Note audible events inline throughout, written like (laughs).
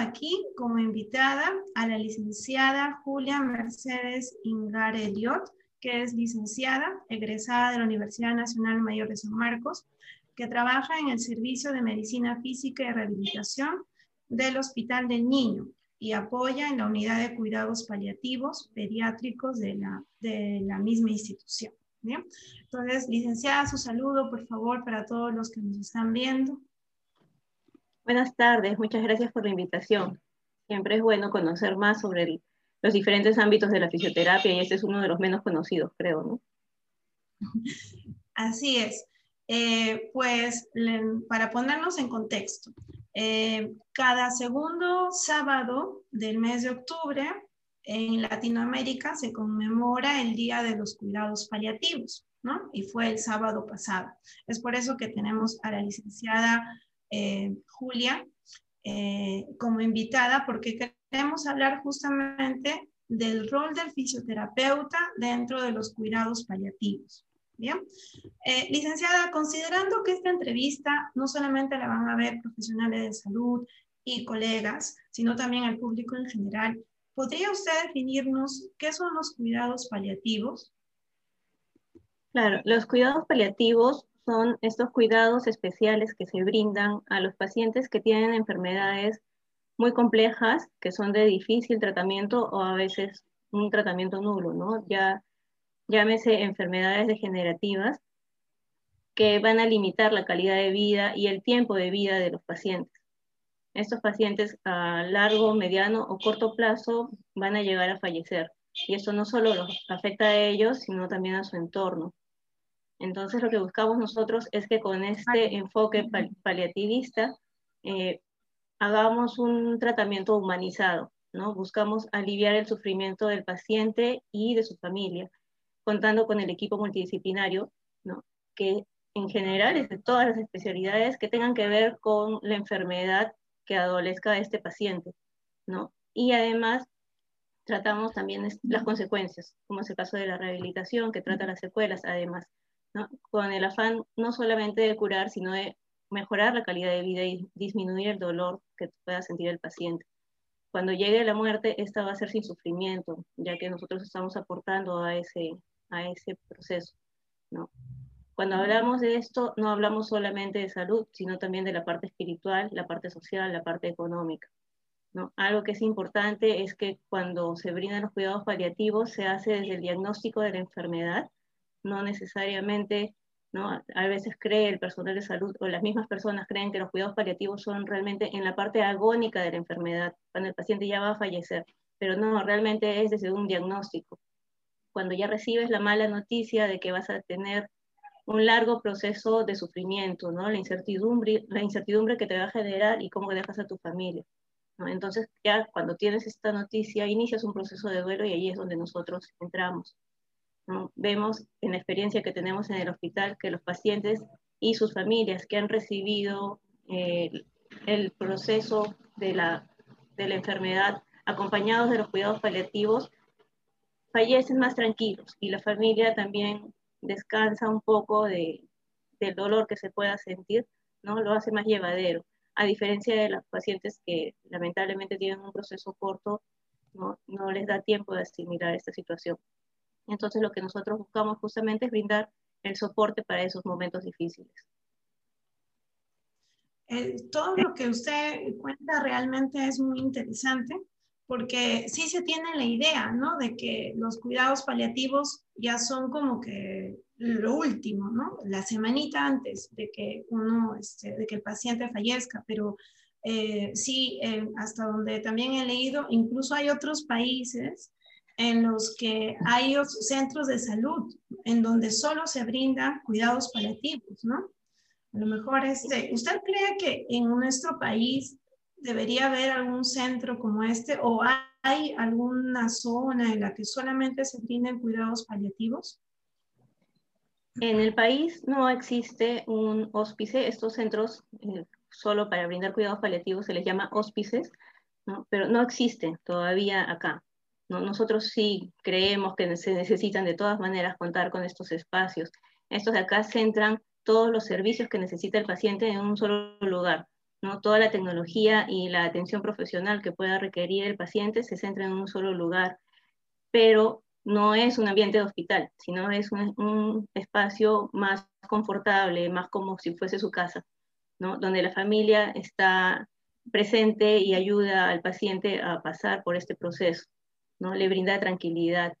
aquí como invitada a la licenciada Julia Mercedes Ingar Eliot, que es licenciada, egresada de la Universidad Nacional Mayor de San Marcos, que trabaja en el Servicio de Medicina Física y Rehabilitación del Hospital del Niño y apoya en la unidad de cuidados paliativos pediátricos de la, de la misma institución. Entonces, licenciada, su saludo, por favor, para todos los que nos están viendo. Buenas tardes, muchas gracias por la invitación. Siempre es bueno conocer más sobre los diferentes ámbitos de la fisioterapia y este es uno de los menos conocidos, creo, ¿no? Así es. Eh, pues para ponernos en contexto, eh, cada segundo sábado del mes de octubre en Latinoamérica se conmemora el Día de los Cuidados Paliativos, ¿no? Y fue el sábado pasado. Es por eso que tenemos a la licenciada eh, Julia eh, como invitada, porque queremos hablar justamente del rol del fisioterapeuta dentro de los cuidados paliativos. Bien, eh, licenciada, considerando que esta entrevista no solamente la van a ver profesionales de salud y colegas, sino también al público en general, ¿podría usted definirnos qué son los cuidados paliativos? Claro, los cuidados paliativos son estos cuidados especiales que se brindan a los pacientes que tienen enfermedades muy complejas, que son de difícil tratamiento o a veces un tratamiento nulo, ¿no? Ya llámese enfermedades degenerativas, que van a limitar la calidad de vida y el tiempo de vida de los pacientes. Estos pacientes a largo, mediano o corto plazo van a llegar a fallecer. Y eso no solo los afecta a ellos, sino también a su entorno. Entonces lo que buscamos nosotros es que con este enfoque paliativista eh, hagamos un tratamiento humanizado, ¿no? Buscamos aliviar el sufrimiento del paciente y de su familia contando con el equipo multidisciplinario, ¿no? que en general es de todas las especialidades que tengan que ver con la enfermedad que adolezca este paciente. ¿no? Y además tratamos también las consecuencias, como es el caso de la rehabilitación, que trata las secuelas, además, ¿no? con el afán no solamente de curar, sino de mejorar la calidad de vida y disminuir el dolor que pueda sentir el paciente cuando llegue la muerte, esta va a ser sin sufrimiento, ya que nosotros estamos aportando a ese, a ese proceso. ¿no? Cuando hablamos de esto, no hablamos solamente de salud, sino también de la parte espiritual, la parte social, la parte económica. ¿no? Algo que es importante es que cuando se brindan los cuidados paliativos se hace desde el diagnóstico de la enfermedad, no necesariamente, ¿no? a veces cree el personal de salud o las mismas personas creen que los cuidados paliativos son realmente en la parte agónica de la enfermedad, cuando el paciente ya va a fallecer, pero no, realmente es desde un diagnóstico cuando ya recibes la mala noticia de que vas a tener un largo proceso de sufrimiento, ¿no? La incertidumbre, la incertidumbre que te va a generar y cómo dejas a tu familia. ¿no? Entonces, ya cuando tienes esta noticia, inicias un proceso de duelo y ahí es donde nosotros entramos. ¿No? Vemos en la experiencia que tenemos en el hospital que los pacientes y sus familias que han recibido eh, el proceso de la, de la enfermedad acompañados de los cuidados paliativos fallecen más tranquilos y la familia también descansa un poco de, del dolor que se pueda sentir, ¿no? Lo hace más llevadero, a diferencia de los pacientes que lamentablemente tienen un proceso corto, no, no les da tiempo de asimilar esta situación. Entonces lo que nosotros buscamos justamente es brindar el soporte para esos momentos difíciles. Eh, todo lo que usted cuenta realmente es muy interesante porque sí se tiene la idea, ¿no? De que los cuidados paliativos ya son como que lo último, ¿no? La semanita antes de que uno, este, de que el paciente fallezca, pero eh, sí, eh, hasta donde también he leído, incluso hay otros países en los que hay centros de salud en donde solo se brindan cuidados paliativos, ¿no? A lo mejor, este, ¿usted cree que en nuestro país debería haber algún centro como este o hay alguna zona en la que solamente se brinden cuidados paliativos? En el país no existe un hóspice. Estos centros eh, solo para brindar cuidados paliativos se les llama hóspices, pero no existen todavía acá. ¿No? Nosotros sí creemos que se necesitan de todas maneras contar con estos espacios. Estos de acá centran todos los servicios que necesita el paciente en un solo lugar ¿no? Toda la tecnología y la atención profesional que pueda requerir el paciente se centra en un solo lugar, pero no es un ambiente de hospital, sino es un, espacio más confortable, más como si fuese su casa, ¿no? donde la familia está presente y ayuda al paciente a pasar por este proceso, ¿no? le brinda tranquilidad.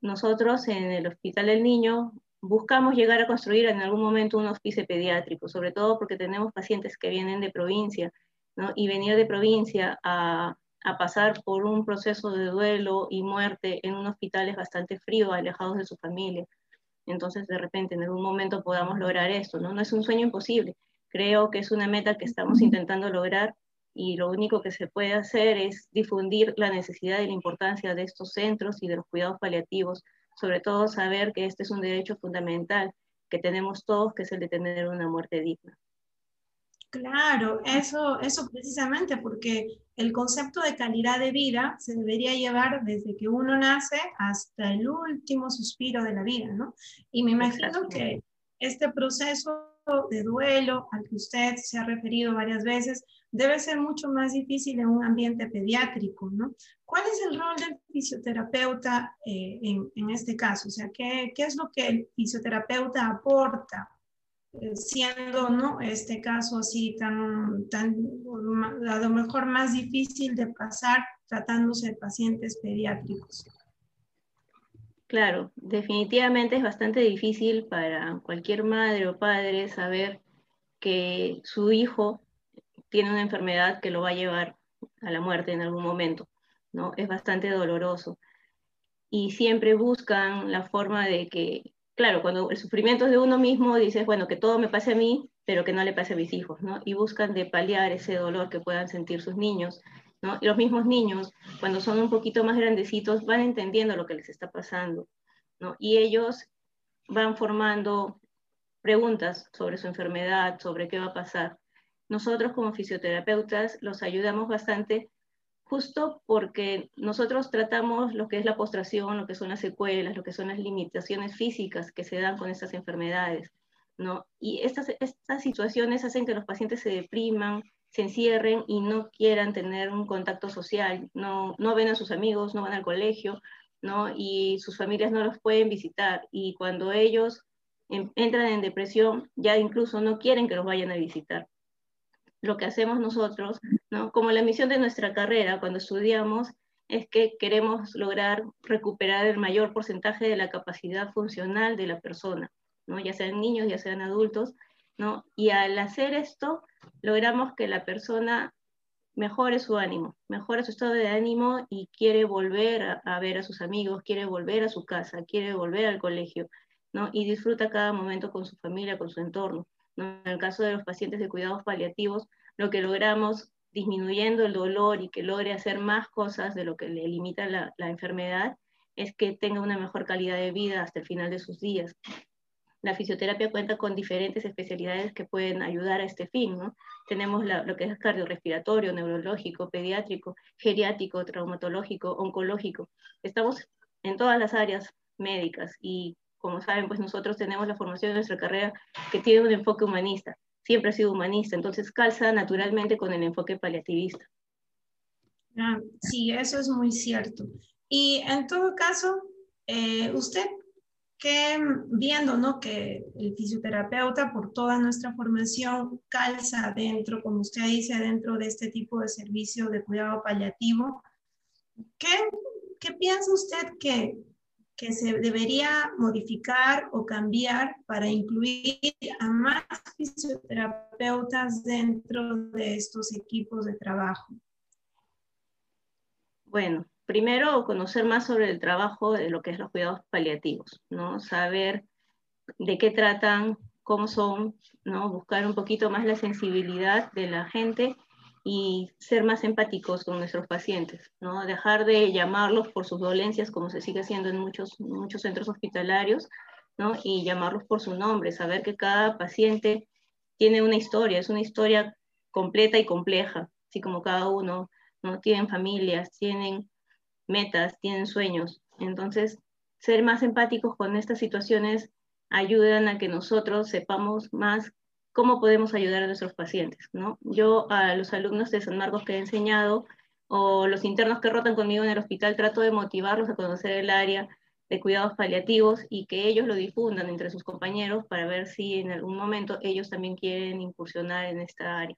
Nosotros en el Hospital del Niño buscamos llegar a construir en algún momento un hospicio pediátrico, sobre todo porque tenemos pacientes que vienen de provincia, ¿no? y venir de provincia a, a, pasar por un proceso de duelo y muerte en un hospital es bastante frío, alejados de su familia. Entonces, de repente, en algún momento podamos lograr esto, ¿no? No es un sueño imposible, creo que es una meta que estamos intentando lograr y lo único que se puede hacer es difundir la necesidad y la importancia de estos centros y de los cuidados paliativos sobre todo saber que este es un derecho fundamental que tenemos todos, que es el de tener una muerte digna. Claro, eso, eso precisamente porque el concepto de calidad de vida se debería llevar desde que uno nace hasta el último suspiro de la vida, ¿no? Y me imagino que este proceso de duelo al que usted se ha referido varias veces debe ser mucho más difícil en un ambiente pediátrico, ¿no? ¿Cuál es el rol del fisioterapeuta eh, en, este caso? O sea, ¿qué, ¿qué, es lo que el fisioterapeuta aporta? Eh, siendo ¿no? este caso así tan, tan, a lo mejor más difícil de pasar tratándose de pacientes pediátricos. Claro, definitivamente es bastante difícil para cualquier madre o padre saber que su hijo tiene una enfermedad que lo va a llevar a la muerte en algún momento, ¿no? Es bastante doloroso. Y siempre buscan la forma de que, claro, cuando el sufrimiento es de uno mismo, dices, bueno, que todo me pase a mí, pero que no le pase a mis hijos, ¿no? Y buscan de paliar ese dolor que puedan sentir sus niños, ¿no? Y los mismos niños, cuando son un poquito más grandecitos, van entendiendo lo que les está pasando. Y ellos van formando preguntas sobre su enfermedad, sobre qué va a pasar. Nosotros como fisioterapeutas los ayudamos bastante justo porque nosotros tratamos lo que es la postración, lo que son las secuelas, lo que son las limitaciones físicas que se dan con estas enfermedades. Y estas situaciones hacen que los pacientes se depriman, se encierren y no quieran tener un contacto social, no, no ven a sus amigos, no van al colegio, ¿no? Y sus familias no los pueden visitar. Y cuando ellos entran en depresión, ya incluso no quieren que los vayan a visitar. Lo que hacemos nosotros, ¿no? Como la misión de nuestra carrera cuando estudiamos, es que queremos lograr recuperar el mayor porcentaje de la capacidad funcional de la persona, ¿no? ya sean niños, ya sean adultos, ¿no? y al hacer esto logramos que la persona mejore su ánimo, mejore su estado de ánimo y quiere volver a, ver a sus amigos, quiere volver a su casa, quiere volver al colegio, ¿no? Y disfruta cada momento con su familia, con su entorno. En el caso de los pacientes de cuidados paliativos, lo que logramos disminuyendo el dolor y que logre hacer más cosas de lo que le limita la enfermedad, es que tenga una mejor calidad de vida hasta el final de sus días la fisioterapia cuenta con diferentes especialidades que pueden ayudar a este fin, ¿no? Tenemos lo que es cardiorrespiratorio, neurológico, pediátrico, geriátrico, traumatológico, oncológico. Estamos en todas las áreas médicas y como saben, pues nosotros tenemos la formación de nuestra carrera que tiene un enfoque humanista, siempre ha sido humanista, entonces calza naturalmente con el enfoque paliativista. Ah, sí, eso es muy cierto. Y en todo caso, eh, ¿usted que viendo ¿no? que el fisioterapeuta por toda nuestra formación calza dentro, como usted dice, dentro de este tipo de servicio de cuidado paliativo, ¿qué, qué piensa usted que, que se debería modificar o cambiar para incluir a más fisioterapeutas dentro de estos equipos de trabajo? Bueno, primero conocer más sobre el trabajo de lo que es los cuidados paliativos, ¿no? Saber de qué tratan, cómo son, ¿no? Buscar un poquito más la sensibilidad de la gente y ser más empáticos con nuestros pacientes, ¿no? Dejar de llamarlos por sus dolencias como se sigue haciendo en muchos, muchos centros hospitalarios, ¿no? Y llamarlos por su nombre, saber que cada paciente tiene una historia, es una historia completa y compleja, así como cada uno, ¿no? Tienen familias, tienen metas, tienen sueños. Entonces, ser más empáticos con estas situaciones ayudan a que nosotros sepamos más cómo podemos ayudar a nuestros pacientes. ¿no? Yo a los alumnos de San Marcos que he enseñado o los internos que rotan conmigo en el hospital trato de motivarlos a conocer el área de cuidados paliativos y que ellos lo difundan entre sus compañeros para ver si en algún momento ellos también quieren incursionar en esta área.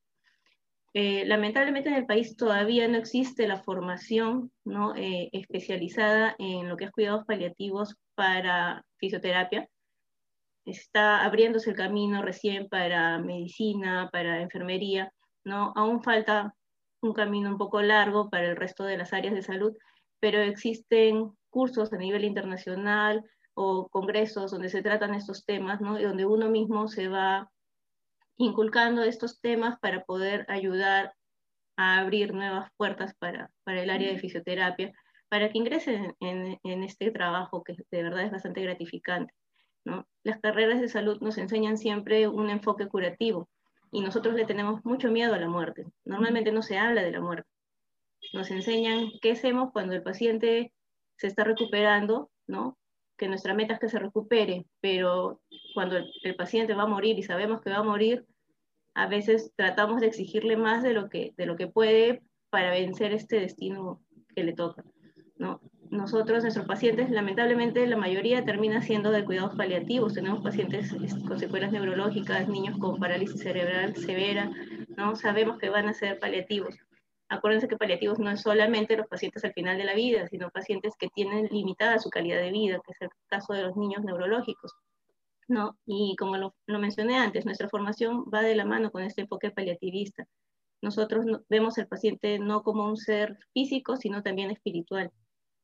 Eh, lamentablemente en el país todavía no existe la formación ¿no? Eh, especializada en lo que es cuidados paliativos para fisioterapia. Está abriéndose el camino recién para medicina, para enfermería, ¿no? Aún falta un camino un poco largo para el resto de las áreas de salud, pero existen cursos a nivel internacional o congresos donde se tratan estos temas, ¿no? Y donde uno mismo se va inculcando estos temas para poder ayudar a abrir nuevas puertas para, para el área de fisioterapia, para que ingresen en, en, este trabajo que de verdad es bastante gratificante. ¿no? Las carreras de salud nos enseñan siempre un enfoque curativo y nosotros le tenemos mucho miedo a la muerte. Normalmente no se habla de la muerte. Nos enseñan qué hacemos cuando el paciente se está recuperando, ¿no? Que nuestra meta es que se recupere, pero cuando el, paciente va a morir y sabemos que va a morir, a veces tratamos de exigirle más de lo que, de lo que puede para vencer este destino que le toca, ¿no? Nosotros, nuestros pacientes, lamentablemente la mayoría termina siendo de cuidados paliativos. Tenemos pacientes con secuelas neurológicas, niños con parálisis cerebral severa, ¿no? Sabemos que van a ser paliativos Acuérdense que paliativos no es solamente los pacientes al final de la vida, sino pacientes que tienen limitada su calidad de vida, que es el caso de los niños neurológicos. Y como lo, mencioné antes, nuestra formación va de la mano con este enfoque paliativista. Nosotros vemos al paciente no como un ser físico, sino también espiritual.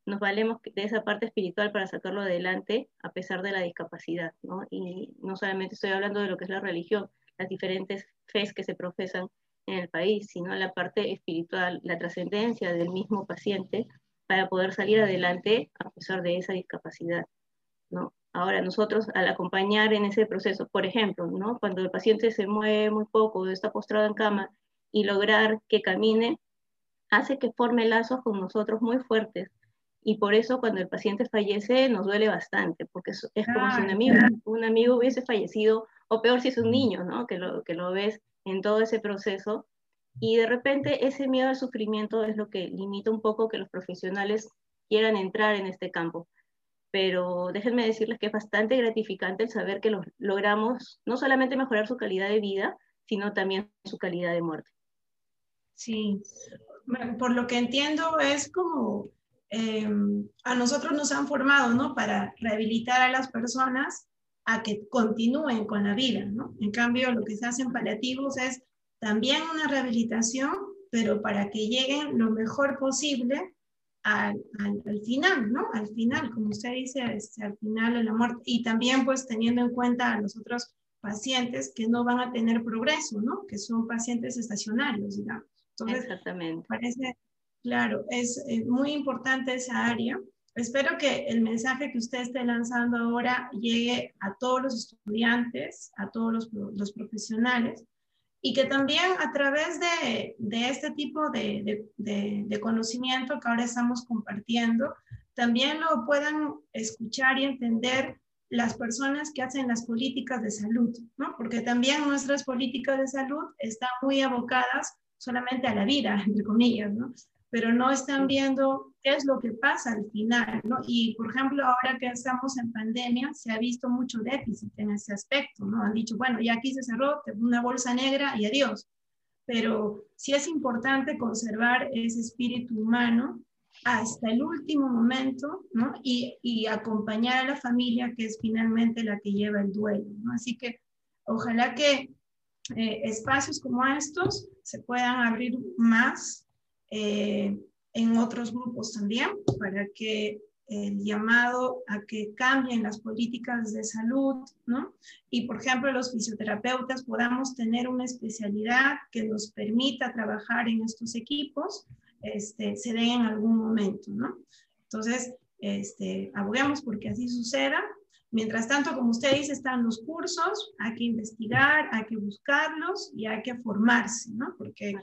Nos valemos de esa parte espiritual para sacarlo adelante a pesar de la discapacidad. Y no solamente estoy hablando de lo que es la religión, las diferentes fes que se profesan en el país, sino la parte espiritual, la trascendencia del mismo paciente para poder salir adelante a pesar de esa discapacidad. ¿no? Ahora, nosotros al acompañar en ese proceso, por ejemplo, ¿no? cuando el paciente se mueve muy poco, está postrado en cama, y lograr que camine, hace que forme lazos con nosotros muy fuertes. Y por eso cuando el paciente fallece nos duele bastante, porque es, como si un amigo, un amigo hubiese fallecido, o peor si es un niño, ¿no? que, lo, que lo ves en todo ese proceso. Y de repente ese miedo al sufrimiento es lo que limita un poco que los profesionales quieran entrar en este campo. Pero déjenme decirles que es bastante gratificante el saber que logramos no solamente mejorar su calidad de vida, sino también su calidad de muerte. Sí, por lo que entiendo es como em, a nosotros nos han formado, ¿no? Para rehabilitar a las personas a que continúen con la vida, ¿no? En cambio, lo que se hace en paliativos es también una rehabilitación, pero para que lleguen lo mejor posible al, al, final, ¿no? Al final, como usted dice, este, al final de la muerte. Y también, pues, teniendo en cuenta a los otros pacientes que no van a tener progreso, ¿no? Que son pacientes estacionarios, digamos. Entonces, Exactamente. Parece, claro, es muy importante esa área. Espero que el mensaje que usted esté lanzando ahora llegue a todos los estudiantes, a todos los, los profesionales, y que también a través de, de este tipo de, de, de, conocimiento que ahora estamos compartiendo, también lo puedan escuchar y entender las personas que hacen las políticas de salud, ¿no? Porque también nuestras políticas de salud están muy abocadas solamente a la vida, entre comillas, ¿no? Pero no están viendo qué es lo que pasa al final, ¿no? Y, por ejemplo, ahora que estamos en pandemia, se ha visto mucho déficit en ese aspecto, ¿no? Han dicho, bueno, ya aquí se cerró, una bolsa negra y adiós. Pero sí es importante conservar ese espíritu humano hasta el último momento, ¿no? Y, y acompañar a la familia, que es finalmente la que lleva el duelo, ¿no? Así que ojalá que eh, espacios como estos se puedan abrir más eh, en otros grupos también, para que el llamado a que cambien las políticas de salud, ¿no? Y, por ejemplo, los fisioterapeutas podamos tener una especialidad que nos permita trabajar en estos equipos, este, se den en algún momento, ¿no? Entonces, este, aboguemos porque así suceda Mientras tanto, como usted dice, están los cursos, hay que investigar, hay que buscarlos y hay que formarse, ¿no? Porque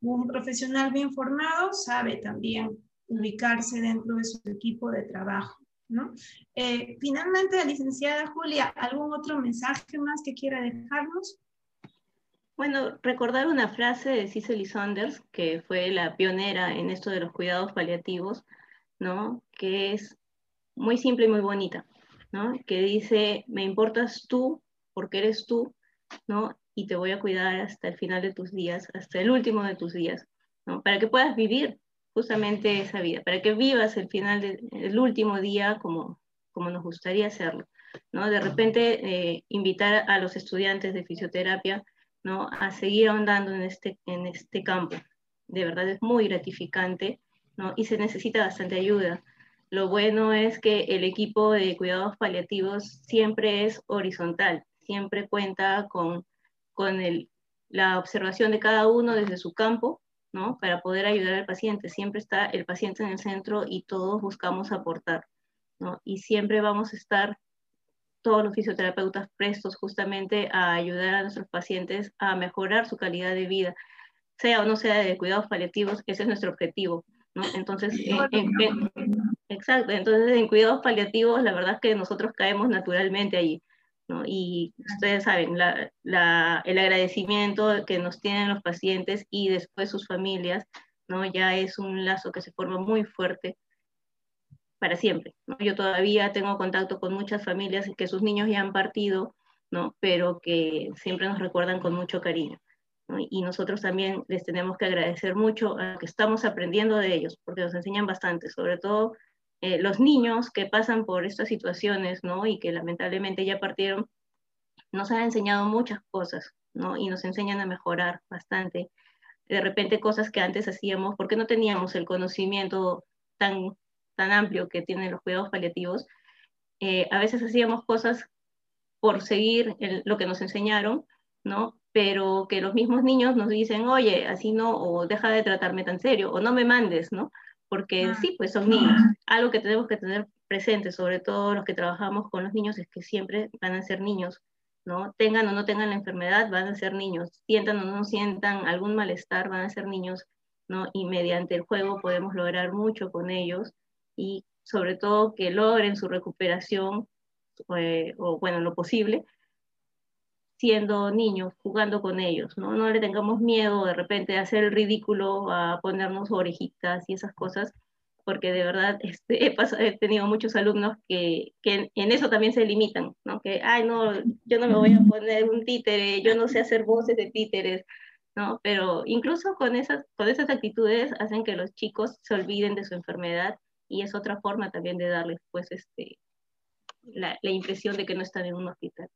un profesional bien formado sabe también ubicarse dentro de su equipo de trabajo, ¿no? Eh, finalmente, licenciada Julia, ¿algún otro mensaje más que quiera dejarnos? Bueno, recordar una frase de Cicely Saunders, que fue la pionera en esto de los cuidados paliativos, ¿no? Que es muy simple y muy bonita, ¿no? Que dice, me importas tú porque eres tú, ¿no? Y te voy a cuidar hasta el final de tus días, hasta el último de tus días, ¿no? Para que puedas vivir justamente esa vida, para que vivas el final del último día como, como nos gustaría hacerlo, ¿no? De repente, eh, invitar a los estudiantes de fisioterapia ¿no? a seguir ahondando en este, en este campo. De verdad es muy gratificante ¿no? y se necesita bastante ayuda. Lo bueno es que el equipo de cuidados paliativos siempre es horizontal, siempre cuenta con, con el, la observación de cada uno desde su campo, ¿no? Para poder ayudar al paciente. Siempre está el paciente en el centro y todos buscamos aportar, ¿no? Y siempre vamos a estar todos los fisioterapeutas prestos justamente a ayudar a nuestros pacientes a mejorar su calidad de vida, sea o no sea de cuidados paliativos, ese es nuestro objetivo. ¿no? Entonces, exacto, entonces en cuidados paliativos la verdad es que nosotros caemos naturalmente allí. ¿no? Y ustedes saben, la, la, el agradecimiento que nos tienen los pacientes y después sus familias, ¿no? ya es un lazo que se forma muy fuerte para siempre. ¿no? Yo todavía tengo contacto con muchas familias que sus niños ya han partido, ¿no? pero que siempre nos recuerdan con mucho cariño. Y nosotros también les tenemos que agradecer mucho a que estamos aprendiendo de ellos, porque nos enseñan bastante, sobre todo eh, los niños que pasan por estas situaciones ¿no? y que lamentablemente ya partieron, nos han enseñado muchas cosas ¿no? y nos enseñan a mejorar bastante. De repente cosas que antes hacíamos porque no teníamos el conocimiento tan tan amplio que tienen los cuidados paliativos, eh, a veces hacíamos cosas por seguir lo que nos enseñaron, ¿no? Pero que los mismos niños nos dicen, oye, así no, o deja de tratarme tan serio, o no me mandes, ¿no? Porque sí, pues son niños. Algo que tenemos que tener presente, sobre todo los que trabajamos con los niños, es que siempre van a ser niños, ¿no? Tengan o no tengan la enfermedad, van a ser niños. Sientan o no sientan algún malestar, van a ser niños, ¿no? Y mediante el juego podemos lograr mucho con ellos y sobre todo que logren su recuperación, eh, o bueno, lo posible, siendo niños, jugando con ellos, ¿no? No le tengamos miedo de repente a hacer el ridículo, a ponernos orejitas y esas cosas, porque de verdad (laughs) este, he, tenido muchos alumnos que, que, en eso también se limitan, ¿no? Que, ay, no, yo no me voy a poner un títere, yo no sé hacer voces de títeres, ¿no? Pero incluso con esas, con esas actitudes hacen que los chicos se olviden de su enfermedad y es otra forma también de darles pues este, la, la impresión de que no están en un hospital.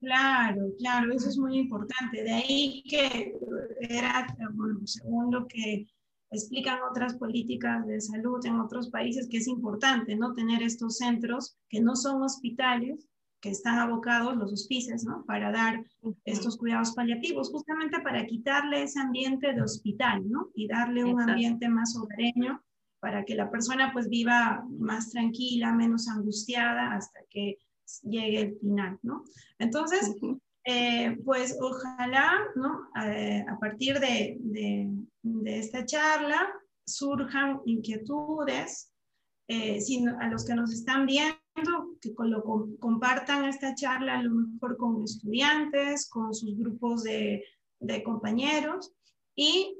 Claro, claro, eso es muy importante. De ahí que era, bueno, según lo que explican otras políticas de salud en otros países, que es importante, ¿no? Tener estos centros que no son hospitales, que están abocados, los hospicios, ¿no? Para dar estos cuidados paliativos, justamente para quitarle ese ambiente de hospital, ¿no? Y darle un ambiente más hogareño para que la persona pues viva más tranquila, menos angustiada hasta que llegue el final, ¿no? Entonces, eh, pues ojalá, ¿no? Eh, a partir de, de, esta charla surjan inquietudes, eh, a los que nos están viendo, que lo, compartan esta charla a lo mejor con estudiantes, con sus grupos de, de compañeros y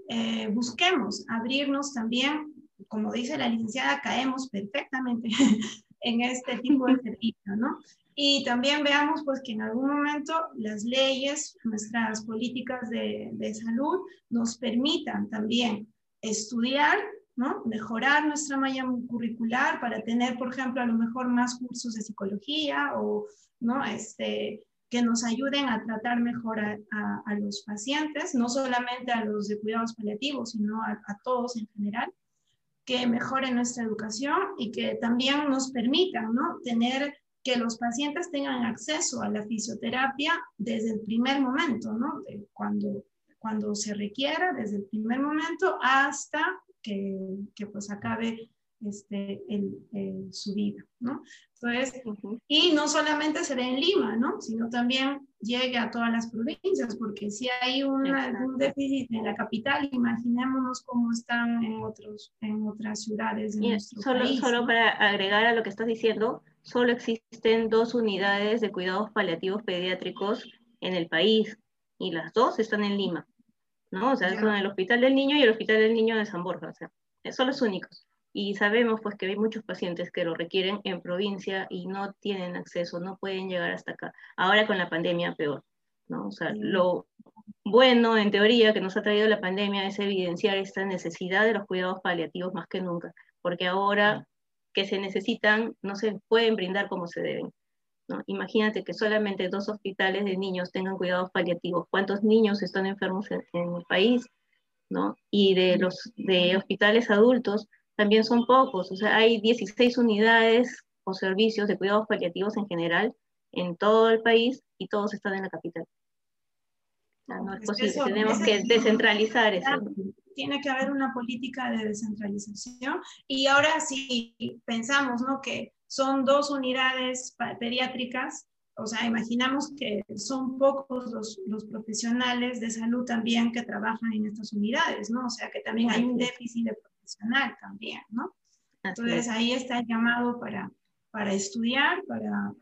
busquemos abrirnos también como dice la licenciada, caemos perfectamente (laughs) en este tipo de servicio, ¿no? Y también veamos pues que en algún momento las leyes, nuestras políticas de, de salud nos permitan también estudiar, ¿no? Mejorar nuestra malla curricular para tener, por ejemplo, a lo mejor más cursos de psicología o, ¿no? Este, que nos ayuden a tratar mejor a, a, los pacientes, no solamente a los de cuidados paliativos, sino a, a todos en general que mejoren nuestra educación y que también nos permitan ¿no? tener que los pacientes tengan acceso a la fisioterapia desde el primer momento, ¿no? cuando, cuando se requiera, desde el primer momento hasta que, que pues acabe este, el, su vida, ¿no? Entonces, y no solamente se ve en Lima, ¿no? Sino también llegue a todas las provincias, porque si hay un déficit en la capital, imaginémonos cómo están en, otros, en otras ciudades de solo, país. Solo para agregar a lo que estás diciendo, solo existen dos unidades de cuidados paliativos pediátricos en el país, y las dos están en Lima, ¿no? O sea, son el Hospital del Niño y el Hospital del Niño de San Borja, o sea, son los únicos. Y sabemos pues que hay muchos pacientes que lo requieren en provincia y no tienen acceso, no pueden llegar hasta acá. Ahora con la pandemia peor, ¿no? O sea, lo bueno en teoría que nos ha traído la pandemia es evidenciar esta necesidad de los cuidados paliativos más que nunca, porque ahora que se necesitan no se pueden brindar como se deben. ¿no? Imagínate que solamente dos hospitales de niños tengan cuidados paliativos. ¿Cuántos niños están enfermos en, el país? ¿no? Y de los de hospitales adultos también son pocos. O sea, hay 16 unidades o servicios de cuidados paliativos en general en todo el país y todos están en la capital. no es posible, tenemos que descentralizar eso. Tiene que haber una política de descentralización y ahora si pensamos ¿no? que son dos unidades pediátricas, o sea, imaginamos que son pocos los, los, profesionales de salud también que trabajan en estas unidades, ¿no? O sea, que también hay un déficit de profesional también, ¿no? Entonces ahí está el llamado para, para estudiar, para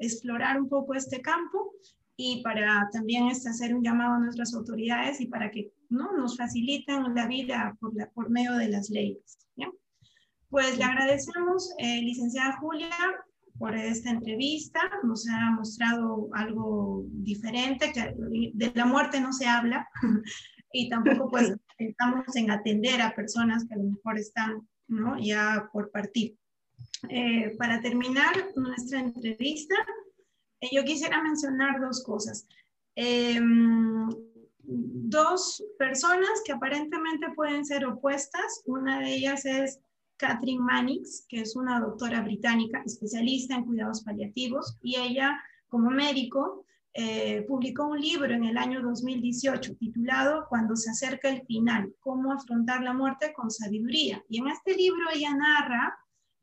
explorar un poco este campo y para también este, hacer un llamado a nuestras autoridades y para que ¿no? nos faciliten la vida por, la, por medio de las leyes. ¿ya? Pues le agradecemos, eh, licenciada Julia, por esta entrevista. Nos ha mostrado algo diferente, que de la muerte no se habla (laughs) y tampoco pues estamos en atender a personas que a lo mejor están ¿no? ya por partir. Eh, para terminar nuestra entrevista, eh, yo quisiera mencionar dos cosas. Em, dos personas que aparentemente pueden ser opuestas. Una de ellas es Catherine Mannix, que es una doctora británica especialista en cuidados paliativos, y ella, como médico, eh, publicó un libro en el año 2018 titulado Cuando se acerca el final, cómo afrontar la muerte con sabiduría. Y en este libro ella narra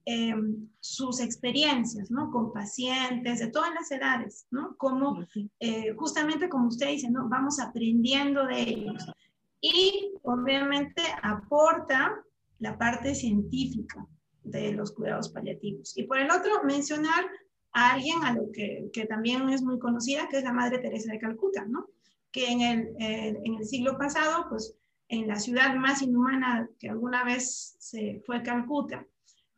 eh, sus experiencias, ¿no? Con pacientes de todas las edades, ¿no? Como, eh, justamente como usted dice, ¿no? Vamos aprendiendo de ellos. Y obviamente aporta la parte científica de los cuidados paliativos. Y por el otro, mencionar a alguien a lo que, que también es muy conocida, que es la Madre Teresa de Calcuta, ¿no? Que en el, eh, en el siglo pasado, pues en la ciudad más inhumana que alguna vez se fue Calcuta,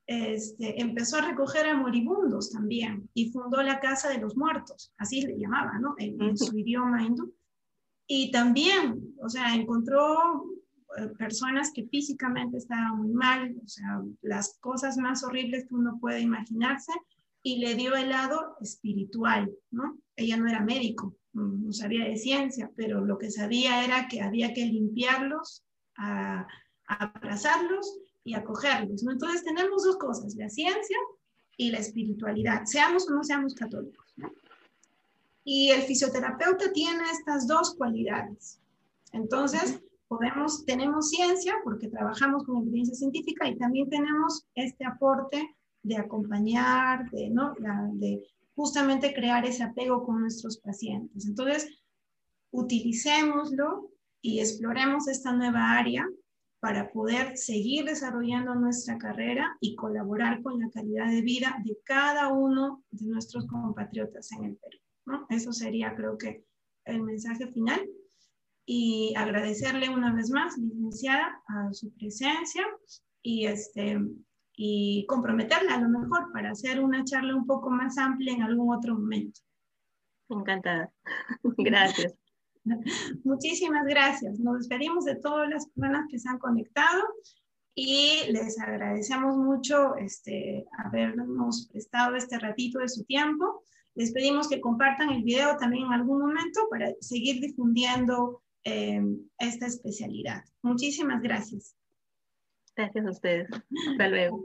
este, empezó a recoger a moribundos también y fundó la Casa de los Muertos, así le llamaba, ¿no? En, en su idioma hindú. Y también, o sea, encontró eh, personas que físicamente estaban muy mal, o sea, las cosas más horribles que uno puede imaginarse, y le dio el lado espiritual, ¿no? Ella no era médico, no sabía de ciencia, pero lo que sabía era que había que limpiarlos, a, abrazarlos y acogerlos, ¿no? Entonces tenemos dos cosas, la ciencia y la espiritualidad, seamos o no seamos católicos, ¿no? Y el fisioterapeuta tiene estas dos cualidades. Entonces, podemos, tenemos ciencia porque trabajamos con evidencia científica y también tenemos este aporte de acompañar, de, ¿no? de justamente crear ese apego con nuestros pacientes. Entonces, utilicémoslo y exploremos esta nueva área para poder seguir desarrollando nuestra carrera y colaborar con la calidad de vida de cada uno de nuestros compatriotas en el Perú. Eso sería, creo que, el mensaje final y agradecerle una vez más, licenciada, a su presencia y, este, y comprometerla a lo mejor para hacer una charla un poco más amplia en algún otro momento. Encantada. (laughs) gracias. (laughs) Muchísimas gracias. Nos despedimos de todas las personas que se han conectado y les agradecemos mucho este, habernos prestado este ratito de su tiempo. Les pedimos que compartan el video también en algún momento para seguir difundiendo esta especialidad. Muchísimas gracias. Gracias a ustedes. Hasta luego.